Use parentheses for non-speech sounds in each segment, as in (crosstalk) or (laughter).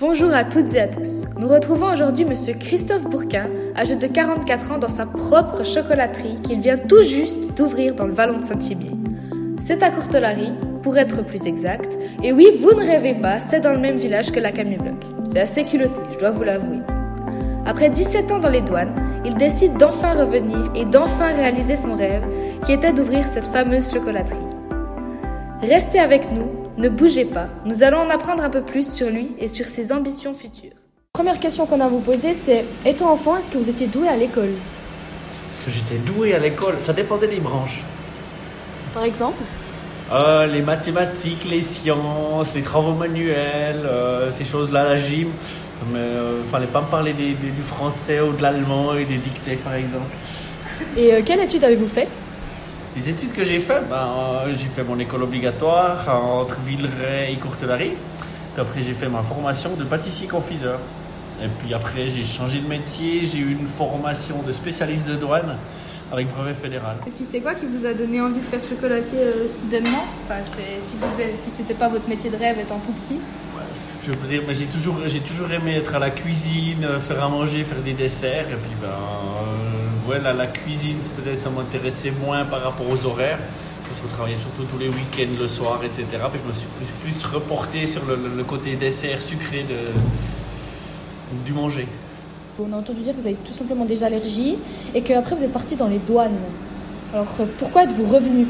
Bonjour à toutes et à tous. Nous retrouvons aujourd'hui Monsieur Christophe Bourquin, âgé de 44 ans, dans sa propre chocolaterie qu'il vient tout juste d'ouvrir dans le Vallon de Saint-Thierry. C'est à Courtelary, pour être plus exact. Et oui, vous ne rêvez pas, c'est dans le même village que la Camille Bloc. C'est assez culotté, je dois vous l'avouer. Après 17 ans dans les douanes, il décide d'enfin revenir et d'enfin réaliser son rêve, qui était d'ouvrir cette fameuse chocolaterie. Restez avec nous, ne bougez pas, nous allons en apprendre un peu plus sur lui et sur ses ambitions futures. Première question qu'on a à vous poser, c'est étant enfant, est-ce que vous étiez doué à l'école? Est-ce que j'étais doué à l'école Ça dépendait des branches. Par exemple? Euh, les mathématiques, les sciences, les travaux manuels, euh, ces choses-là, la gym. Mais euh, fallait pas me parler des- des- du français ou de l'allemand et des dictées, par exemple. Et euh, quelle étude avez-vous faite? Les études que j'ai faites, ben, euh, j'ai fait mon école obligatoire entre Villeray et Courtelary. Puis après, j'ai fait ma formation de pâtissier-confiseur. Et puis après, j'ai changé de métier. J'ai eu une formation de spécialiste de douane avec brevet fédéral. Et puis c'est quoi qui vous a donné envie de faire chocolatier euh, soudainement? Enfin, Si, si c'était pas votre métier de rêve étant tout petit Ouais, je veux dire, mais j'ai toujours, j'ai toujours aimé être à la cuisine, euh, faire à manger, faire des desserts. Et puis, ben, euh, ouais, la, la cuisine, peut-être ça m'intéressait moins par rapport aux horaires. Parce qu'on travaillait surtout tous les week-ends, le soir, etc. Puis je me suis plus, plus reporté sur le, le- le côté dessert sucré de, du manger. On a entendu dire que vous avez tout simplement des allergies et qu'après vous êtes parti dans les douanes. Alors euh, pourquoi êtes-vous revenu?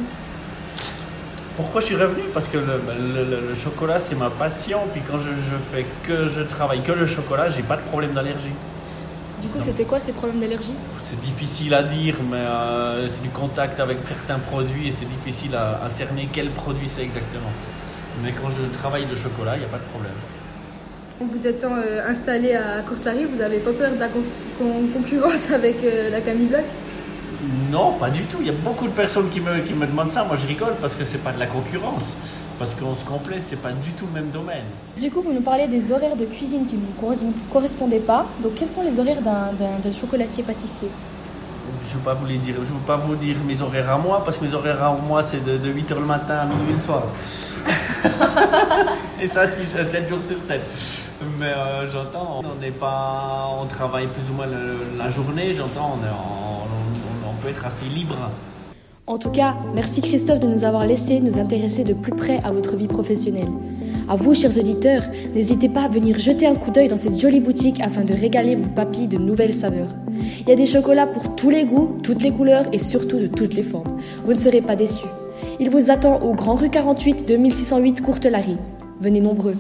Pourquoi je suis revenu? Parce que le- le- le chocolat, c'est ma passion. Puis quand je, je fais que je travaille que le chocolat, j'ai pas de problème d'allergie. Du coup, c'était quoi ces problèmes d'allergie? C'est difficile à dire, mais euh, c'est du contact avec certains produits et c'est difficile à, à cerner quel produit c'est exactement. Mais quand je travaille le chocolat, il n'y a pas de problème. Vous étant euh, installé à Courtelary, vous avez pas peur de la con- concurrence (laughs) avec euh, la Camille Bloc Non, pas du tout. Il y a beaucoup de personnes qui me, qui me demandent ça. Moi, je rigole parce que c'est pas de la concurrence. Parce qu'on se complète, c'est pas du tout le même domaine. Du coup, vous nous parlez des horaires de cuisine qui ne vous correspond- correspondaient pas. Donc quels sont les horaires d'un chocolatier pâtissier? Je ne veux pas vous les dire. Je veux pas vous dire mes horaires à moi parce que mes horaires à moi, c'est de, 8h le matin à minuit le soir. (laughs) et ça, si 7 jours sur 7. Mais euh, j'entends, on n'est pas, on travaille plus ou moins le- la journée. J'entends, on peut être assez libre. En tout cas, merci Christophe de nous avoir laissé nous intéresser de plus près à votre vie professionnelle. À vous, chers auditeurs, n'hésitez pas à venir jeter un coup d'œil dans cette jolie boutique afin de régaler vos papilles de nouvelles saveurs. Il y a des chocolats pour tous les goûts, toutes les couleurs et surtout de toutes les formes. Vous ne serez pas déçus. Il vous attend au Grand Rue 48 2608 Courtelary. Venez nombreux.